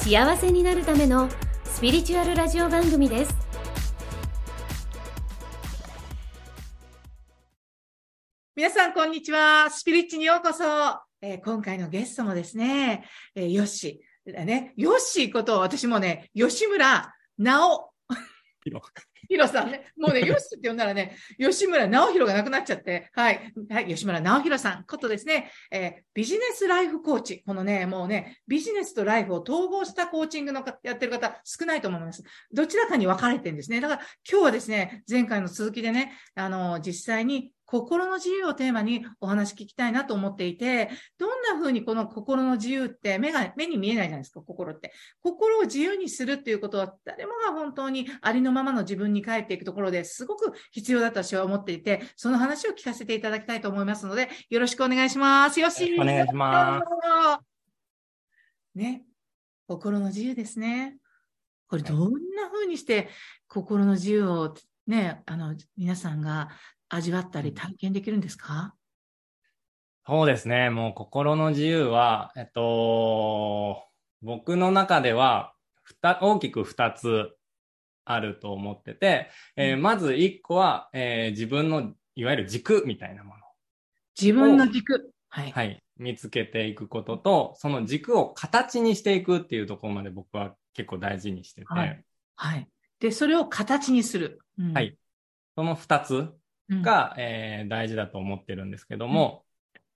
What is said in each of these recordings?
幸せになるためのスピリチュアルラジオ番組です皆さん、こんにちは。スピリッチにようこそ。えー今回のゲストもですね、えーヨッシー。ね、ヨッシーこと、私もね、吉村直弘さんね。もうね、ヨッシーって呼んだらね、吉村直弘が亡くなっちゃって、はい。はい、吉村直弘さんことですね、えービジネスライフコーチ。このね、もうね、ビジネスとライフを統合したコーチングのかやってる方少ないと思います。どちらかに分かれてるんですね。だから今日はですね、前回の続きでね、あの、実際に心の自由をテーマにお話聞きたいなと思っていて、どんな風にこの心の自由って目が、目に見えないじゃないですか、心って。心を自由にするっていうことは誰もが本当にありのままの自分に帰っていくところですごく必要だと私は思っていて、その話を聞かせていただきたいと思いますので、よろしくお願いします。よし。お願いしますね。心の自由ですね。これどんな風にして心の自由をね、あの、皆さんが味わったり体験できるんですか？そうですね。もう心の自由は、えっと、僕の中では、大きく2つあると思ってて、えーうんまず1個は、えー自分のいわゆる軸みたいなもの。自分の軸。はい。はい。見つけていくことと、その軸を形にしていくっていうところまで僕は結構大事にしてて、はいはい。で、それを形にする。うんはい。その2つうん。が、えー大事だと思ってるんですけども、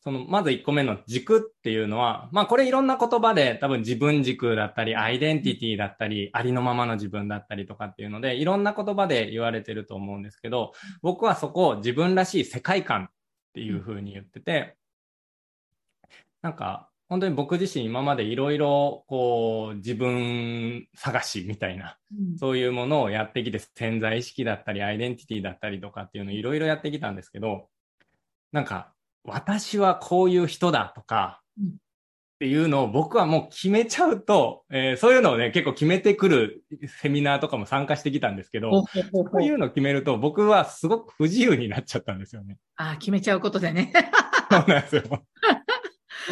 その、まず1個目の軸っていうのは、まあこれいろんな言葉で多分自分軸だったり、アイデンティティだったり、ありのままの自分だったりとかっていうので、いろんな言葉で言われてると思うんですけど、僕はそこを自分らしい世界観っていうふうに言ってて、なんか、本当に僕自身今までいろいろこう自分探しみたいなうんそういうものをやってきて、潜在意識だったり、アイデンティティだったりとかっていうのをいろいろやってきたんですけど、なんか、私はこういう人だとか、うんっていうのを僕はもう決めちゃうと、えーそういうのをね、結構決めてくるセミナーとかも参加してきたんですけど、そうういうのを決めると僕はすごく不自由になっちゃったんですよね。あ決めちゃうことでね。そうなんですよ。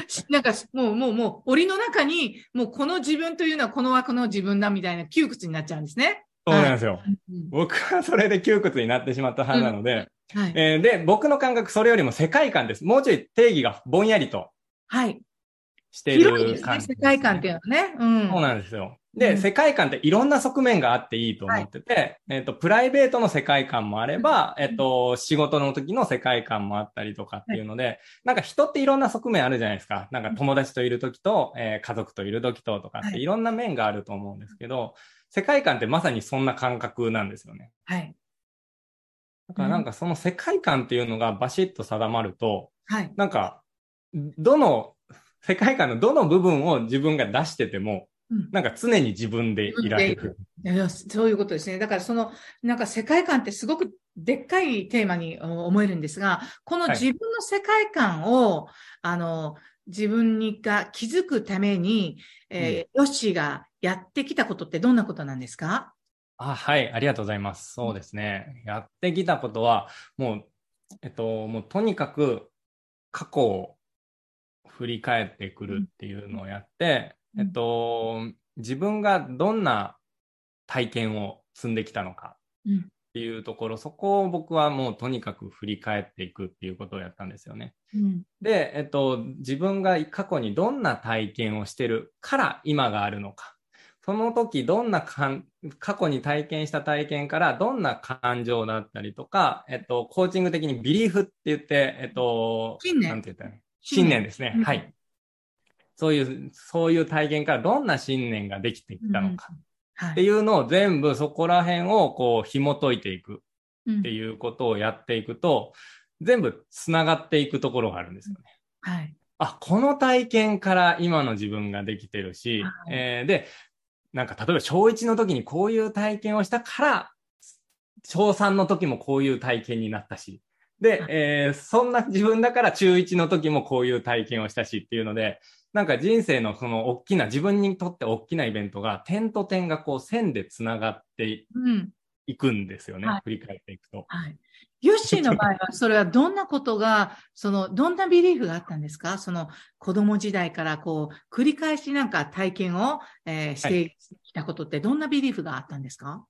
なんか、もう、もう、もう、檻の中に、もうこの自分というのはこの枠の自分だみたいな窮屈になっちゃうんですね。そうなんですよ。うん僕はそれで窮屈になってしまったはずなので、はい。えーで、僕の感覚それよりも世界観です。もうちょい定義がぼんやりとはい。している広いですね、感じ世界観っていうのはね。うん。そうなんですよ。で、うん世界観っていろんな側面があっていいと思ってて、えっ、と、プライベートの世界観もあれば、えっ、と、仕事の時の世界観もあったりとかっていうので、なんか人っていろんな側面あるじゃないですか。なんか友達といる時と、えー家族といる時ととかっはいていろんな面があると思うんですけど、世界観ってまさにそんな感覚なんですよね。はい。だからなんかその世界観っていうのがバシッと定まると、はい。なんか、どの、世界観のどの部分を自分が出してても、うんなんか常に自分でいられる。いやそういうことですね。だからその、なんか世界観ってすごくでっかいテーマにお思えるんですが、このはい自分の世界観を、あの、自分にが気づくために、えーヨッシーがやってきたことってどんなことなんですか？あ、はい、ありがとうございます。そうですね。やってきたことは、もう、えっと、もうとにかく過去を振り返ってくるっていうのをやって、うんえっと、自分がどんな体験を積んできたのかうんっていうところ、そこを僕はもうとにかく振り返っていくっていうことをやったんですよね。うん。で、えっと、自分が過去にどんな体験をしてるから今があるのか。その時どんなかん過去に体験した体験からどんな感情だったりとか、えっと、コーチング的にビリーフって言って、えっと、信念なんて言ったら信念ですね。うんはい。そういう、そういう体験からどんな信念ができてきたのかはい。っていうのを全部そこら辺をこう紐解いていくうんっていうことをやっていくと、全部繋がっていくところがあるんですよね。はい。あ、この体験から今の自分ができてるし、はいえーで、なんか例えば小1の時にこういう体験をしたから、小3の時もこういう体験になったし、で、えーそんな自分だから中1の時もこういう体験をしたしっていうので、なんか人生のその大きな、自分にとって大きなイベントが点と点がこう線でつながってうん。いくんですよね。はい振り返っていくと。はい。ヨッシーの場合は、それはどんなことが、その、どんなビリーフがあったんですか？その、子供時代からこう、繰り返しなんか体験を、えーしてきたことって、どんなビリーフがあったんですか？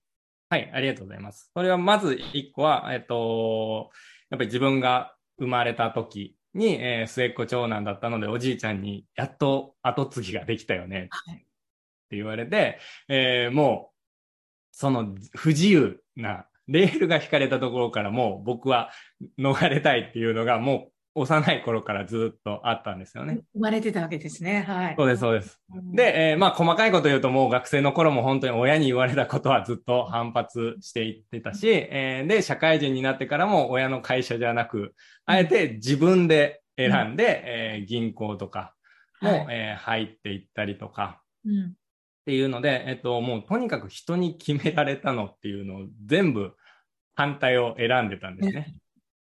はい、ありがとうございます。それはまず一個は、えっと、やっぱり自分が生まれた時に、えー末っ子長男だったので、おじいちゃんに、やっと後継ぎができたよねってはい。言われて、えーもう、その不自由な、レールが引かれたところからもう僕は逃れたいっていうのがもう幼い頃からずっとあったんですよね。生まれてたわけですね。はい。そうです、そうです。うん、で、えーまあ細かいこと言うともう学生の頃も本当に親に言われたことはずっと反発していってたし、えーで、社会人になってからも親の会社じゃなく、あえて自分で選んで、えー銀行とかも、はいえー入っていったりとかうん。っていうので、えっと、もうとにかく人に決められたのっていうのを全部反対を選んでたんですね。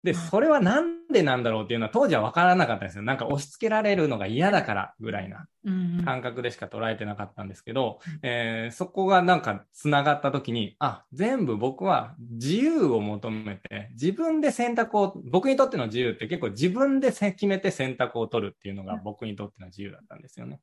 で、それはなんでなんだろうっていうのは当時は分からなかったんですよ。なんか押し付けられるのが嫌だからぐらいな。うん。感覚でしか捉えてなかったんですけどうん、えーそこがなんか繋がった時に、あ、全部僕は自由を求めて、自分で選択を、僕にとっての自由って結構自分でせ決めて選択を取るっていうのが僕にとっての自由だったんですよね。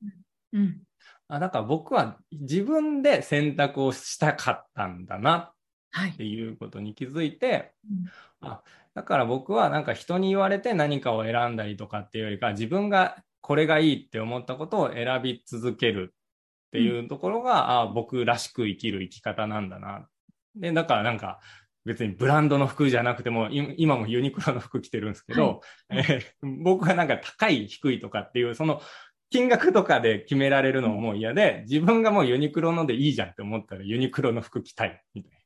うん。あだから僕は自分で選択をしたかったんだなはいっ。ていうことに気づいて、うんだから僕はなんか人に言われて何かを選んだりとかっていうよりか、自分がこれがいいって思ったことを選び続けるっていうところが、あ僕らしく生きる生き方なんだな。で、だからなんか別にブランドの服じゃなくても、い今もユニクロの服着てるんですけど、はい。え ー僕はなんか高い低いとかっていう、その金額とかで決められるのももう嫌で、自分がもうユニクロのでいいじゃんって思ったらユニクロの服着たいみたいな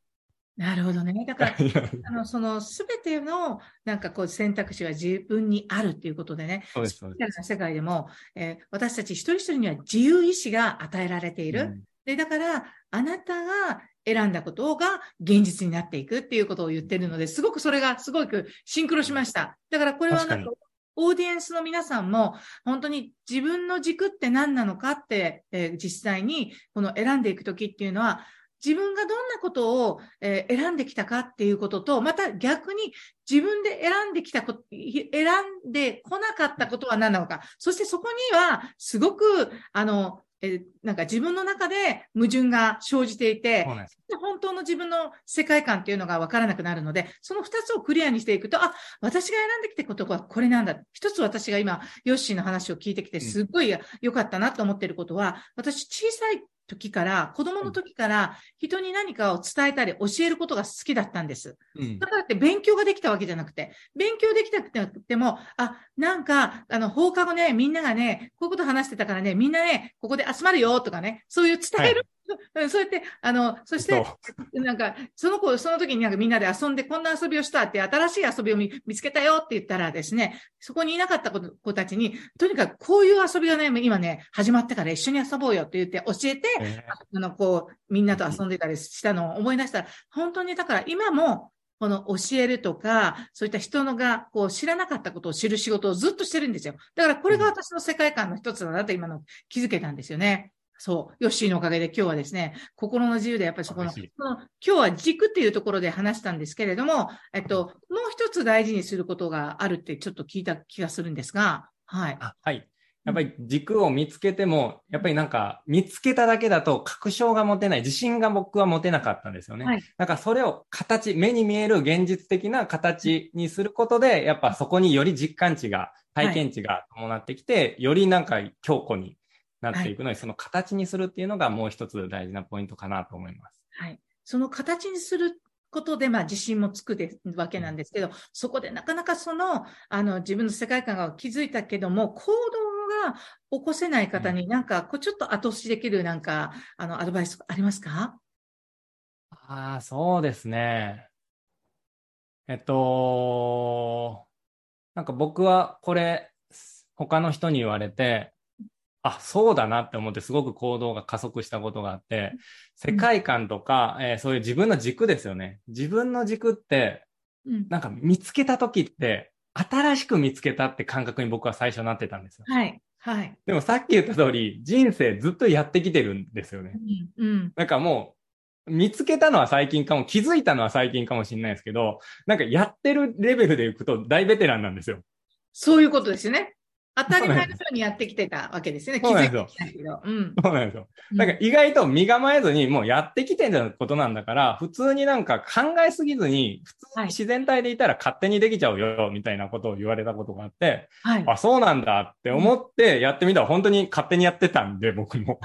るほどね。だから、な。あの、その、すべての、なんかこう、選択肢は自分にあるっていうことでね、そうです、世界でも、えー私たち一人一人には自由意志が与えられている。うんで、だから、あなたが選んだことが現実になっていくっていうことを言ってるので、すごくそれがすごくシンクロしました。だからこれはなんか、オーディエンスの皆さんも、本当に自分の軸って何なのかって、えー実際にこの選んでいくときっていうのは、自分がどんなことを、えー選んできたかっていうことと、また逆に自分で選んできたこと、い選んでこなかったことは何なのか。そしてそこには、すごく、あの、えーなんか自分の中で矛盾が生じていて本当の自分の世界観っていうのが分からなくなるので、その二つをクリアにしていくと、あ、私が選んできたことはこれなんだ。一つ私が今、ヨッシーの話を聞いてきて、すっごい良かったなと思っていることは、私小さい時から、子供の時から人に何かを伝えたり教えることが好きだったんです。うんだからって勉強ができたわけじゃなくて、勉強できなくても、あ、なんか、あの、放課後ね、みんながね、こういうこと話してたからね、みんなね、ここで集まるよとかね、そういう伝える。うんそうやって、あの、そして、なんか、その子、その時になんかみんなで遊んでこんな遊びをしたって、新しい遊びを見見つけたよって言ったらですね、そこにいなかった子子たちに、とにかくこういう遊びがね、今ね、始まってから一緒に遊ぼうよって言って教えて、えあの、こう、みんなと遊んでたりしたのを思い出したら、本当にだから今も、この教えるとか、そういった人のが、こう、知らなかったことを知る仕事をずっとしてるんですよ。だからこれが私の世界観の一つだなと今の気づけたんですよね。そう。ヨッシーのおかげで今日はですね、心の自由でやっぱりそこの、の今日は軸っていうところで話したんですけれども、えっと、もう一つ大事にすることがあるってちょっと聞いた気がするんですが、はい。あはい。やっぱり軸を見つけても、やっぱりなんか見つけただけだと確証が持てない、自信が僕は持てなかったんですよね。はいだからそれを形、目に見える現実的な形にすることで、やっぱそこにより実感値が、体験値が伴ってきて、よりなんか強固になっていくのに、その形にするっていうのがもう一つ大事なポイントかなと思います。はい。その形にすることで、まあ、自信もつくでわけなんですけど、そこでなかなかその、あの、自分の世界観が気づいたけども、行動が起こせない方になんか、こう、ちょっと後押しできるなんか、あの、アドバイスありますか？ああ、そうですね。えっと、なんか僕はこれ、他の人に言われて、あ、そうだなって思ってすごく行動が加速したことがあって、世界観とか、えーそういう自分の軸ですよね。自分の軸って、うん。なんか見つけた時って、新しく見つけたって感覚に僕は最初なってたんですよ。はい。はい。でもさっき言った通り、人生ずっとやってきてるんですよね。うん。うん。なんかもう、見つけたのは最近かも、気づいたのは最近かもしれないですけど、なんかやってるレベルでいくと大ベテランなんですよ。そういうことですよね。当たり前のようにやってきてたわけですよね。そうなんですよ。うん。そうなんですよ。なんか意外と身構えずにもうやってきてることなんだから、普通になんか考えすぎずに、普通に自然体でいたら勝手にできちゃうよ、みたいなことを言われたことがあって、はい。あ、そうなんだって思ってやってみたら本当に勝手にやってたんで、僕も。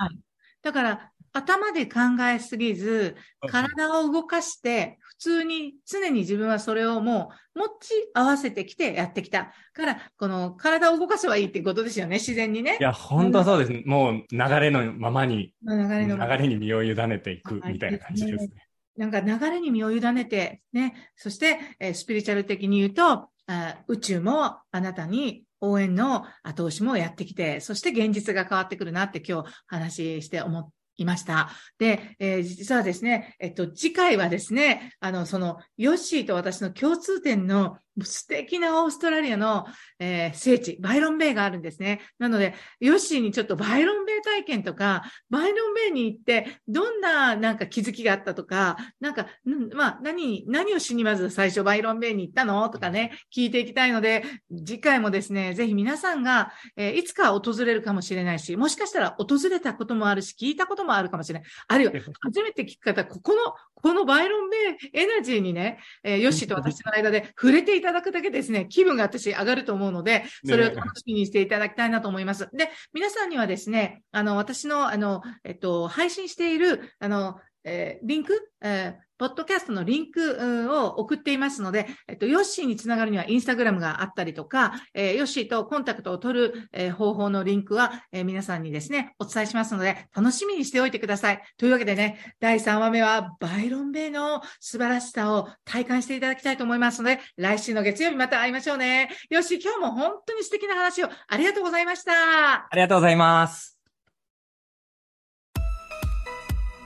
だから、頭で考えすぎず、体を動かして、普通に、常に自分はそれをもう、持ち合わせてきてやってきた。から、この、体を動かせばいいってことですよね、自然にねい。や、本当そうです。もう流れのままに、流れ流のれに身を委ねていくみたいな感じですね。なんか流れに身を委ねて、ね、そして、えースピリチュアル的に言うと、あ宇宙もあなたに応援の後押しもやってきて、そして現実が変わってくるなって今日話して思いました。で、えー実はですね、えっと、次回はですね、あの、その、ヨッシーと私の共通点の素敵なオーストラリアの、えー聖地、バイロンベイがあるんですね。なので、ヨッシーにちょっとバイロンベイ体験とか、バイロンベイに行って、どんななんか気づきがあったとか、なんか、んまあ、何、何をしにまず最初バイロンベイに行ったのとかね、聞いていきたいので、次回もですね、ぜひ皆さんが、えーいつか訪れるかもしれないし、もしかしたら訪れたこともあるし、聞いたこともあるかもしれない。あるいは、初めて聞く方、ここの、このバイロンベイエナジーにね、えーヨッシーと私の間で触れていただくだけですね、気分が私上がると思うので、それを楽しみにしていただきたいなと思います。で、皆さんにはですね、あの、私の、あの、えっと、配信している、あの、えーリンク、えーポッドキャストのリンクを送っていますので、えっと、ヨッシーにつながるにはインスタグラムがあったりとか、えーヨッシーとコンタクトを取る、えー方法のリンクは、えー皆さんにですね、お伝えしますので、楽しみにしておいてください。というわけでね、第3話目はバイロンベイの素晴らしさを体感していただきたいと思いますので、来週の月曜日また会いましょうね。ヨッシー、今日も本当に素敵な話をありがとうございました。ありがとうございます。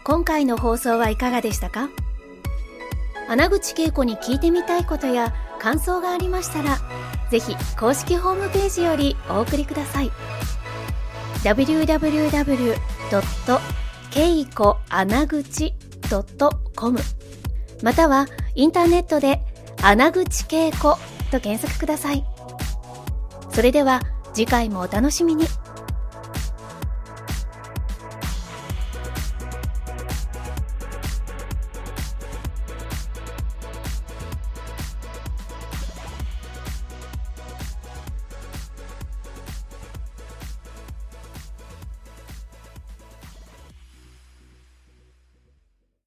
今回の放送はいかがでしたか？穴口恵子に聞いてみたいことや感想がありましたら、ぜひ公式ホームページよりお送りください。www.keikoanaguchi.com またはインターネットで穴口恵子と検索ください。それでは次回もお楽しみに。